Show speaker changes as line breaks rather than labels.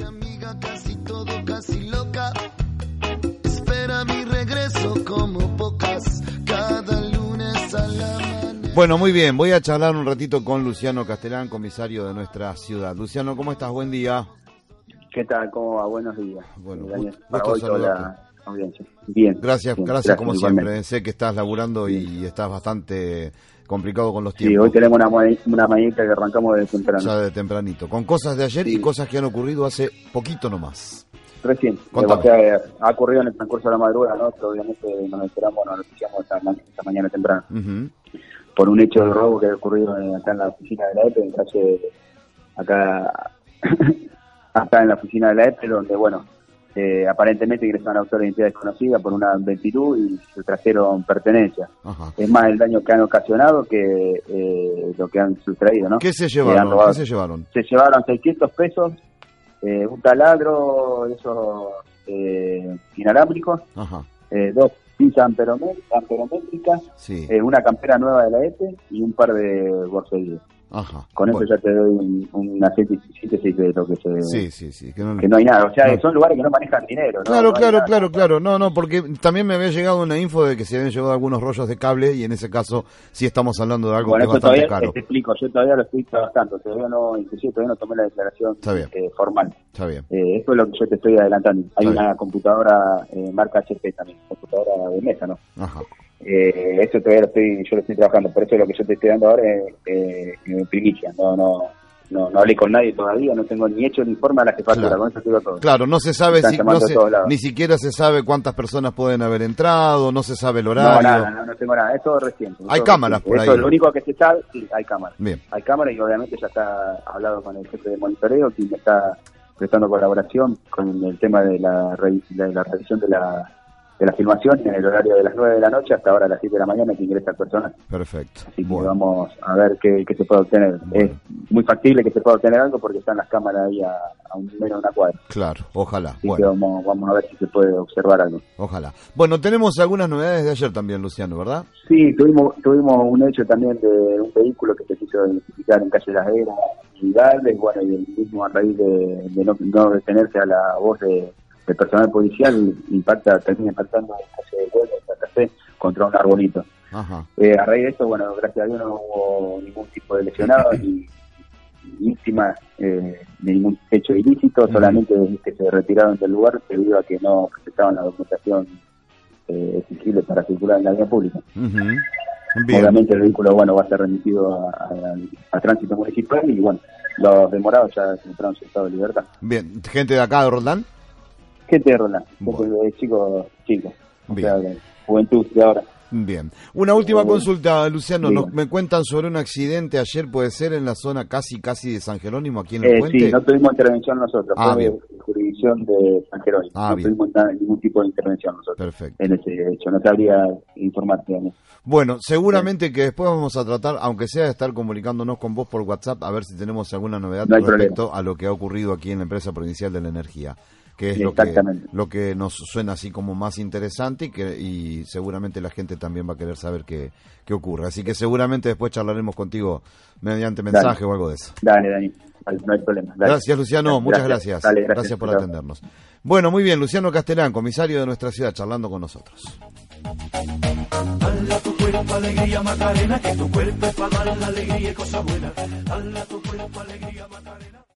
Casi amiga, casi todo, casi loca. Espera mi regreso como pocas. Cada lunes a la mañana.
Bueno, muy bien, voy a charlar un ratito con Luciano Castelán, comisario de nuestra ciudad. Luciano, ¿cómo estás? Buen día.
¿Qué tal? ¿Cómo va? Buenos días.
Bueno, gusto saludarte.
la audiencia. Bien.
Gracias,
bien,
gracias como
igualmente.
siempre. Sé que estás laburando y estás bastante complicado con los
Sí,
tiempos.
hoy tenemos una, mañanita que arrancamos de temprano.
Ya de tempranito. Con cosas de ayer y cosas que han ocurrido hace poquito nomás.
Recién. O sea, ha ocurrido en el transcurso de la madrugada, ¿no? Que obviamente nos enteramos, nos noticiamos esta, ma- esta mañana temprano.
Ujú.
Por un hecho de robo que ha ocurrido en- acá en la oficina de la EPE, en calle, acá, acá en la oficina de la EPE, donde, bueno, eh, aparentemente ingresaron autores de identidad desconocida por una ventitud y se trajeron pertenencias. Es más el daño que han ocasionado que eh, lo que han sustraído, ¿no?
¿Qué se llevaron? ¿Qué se llevaron?
Se llevaron 600 pesos, eh, un taladro, esos eh, inalámbricos,
Ajá.
eh, dos pinzas amperomé- amperométricas,
Sí.
eh, una campera nueva de la EPE y un par de borsellíes.
Ajá.
Con
Bueno,
eso ya te doy un, una síntesis de lo que se...
Sí, sí, sí. que no-
Que no hay nada, o sea,
No.
son lugares que no manejan dinero, ¿no?
Claro, claro,
nada.
claro, claro. No, no, porque también me había llegado una info de que se habían llevado algunos rollos de cable y en ese caso sí estamos hablando de algo
Bueno,
que es bastante
todavía
caro.
te explico, yo todavía lo estoy trabajando, todavía no, inclusive todavía no tomé la declaración
Está bien.
eh, formal.
Está bien.
Eh, esto es lo que yo te estoy adelantando. Hay
Está
una computadora eh, marca HP también, computadora de mesa, ¿no?
Ajá.
Eh, eso todavía lo estoy, yo lo estoy trabajando, por eso lo que yo te estoy dando ahora es eh, primicia. No, no, no, no hablé con nadie todavía, no tengo ni hecho el informe a la jefatura,
Claro.
con eso digo todo.
Claro, no se sabe si, no se- ni siquiera se sabe cuántas personas pueden haber entrado, no se sabe el
No,
horario.
nada, no, no tengo nada, es todo reciente.
Hay cámaras por
Eso es lo único que se sabe, sí, hay cámaras.
Bien.
Hay cámaras y obviamente ya está hablado con el jefe de monitoreo, quien está prestando colaboración con el tema de la, de la revisión de la, de la filmación en el horario de las 9 de la noche hasta ahora a las 7 de la mañana que ingresa el personal.
Perfecto.
Así que
Bueno,
vamos a ver qué, qué se puede obtener. Es muy factible que se pueda obtener algo porque están las cámaras ahí a, a un menos de una cuadra.
claro, ojalá.
Así que
Bueno,
vamos, vamos a ver si se puede observar algo.
ojalá. Bueno, tenemos algunas novedades de ayer también, Luciano, ¿verdad?
Sí, tuvimos tuvimos un hecho también de un vehículo que se quiso identificar en calle Las Heras y Gales, bueno, y el mismo a raíz de, de no, no detenerse a la voz de, del personal policial, impacta, termina impactando en calle de Huelva, en Santa Fe, contra un arbolito.
Ajá.
Eh, a raíz de esto, bueno, gracias a Dios no hubo ningún tipo de lesionado ni víctimas eh, de ningún hecho ilícito,
Ujú.
solamente que se retiraron del lugar debido a que no presentaban la documentación eh, exigible para circular en la vía pública.
Bien.
Obviamente el vehículo bueno va a ser remitido a, a- a tránsito municipal y bueno, los demorados ya se encontraron en su estado de libertad.
Bien. ¿Gente de acá de Roldán?
¿Qué te rola?
Bueno.
De chicos, chicos. O
Bien.
sea, de juventud de ahora.
Bien. Una última consulta, Luciano. Nos, me cuentan sobre un accidente ayer, puede ser en la zona casi casi de San Jerónimo, aquí en el
Eh,
puente.
sí, no tuvimos intervención nosotros,
Ah,
fue de jurisdicción de San Jerónimo.
Ah,
no
bien.
tuvimos ningún tipo de intervención nosotros
Perfecto.
en ese hecho. No sabría informarte. Daniel.
Bueno, seguramente que después vamos a tratar, aunque sea de estar comunicándonos con vos por WhatsApp, a ver si tenemos alguna novedad
No
respecto a lo que ha ocurrido aquí en la empresa provincial de la energía, que es lo que, lo que nos suena así como más interesante y que y seguramente la gente también va a querer saber qué, qué ocurre. Así que seguramente después charlaremos contigo mediante
Dale.
mensaje o algo de eso.
Dale, Dani, Dale, no hay problema. Dale.
Gracias, Luciano. Muchas gracias.
Dale, gracias.
por atendernos. Bueno, muy bien. Luciano Castellán, comisario de nuestra ciudad, charlando con nosotros.
Dale a tu cuerpo alegría Macarena, que tu cuerpo es para dar la alegría y cosas buenas. Dale a tu cuerpo alegría Macarena.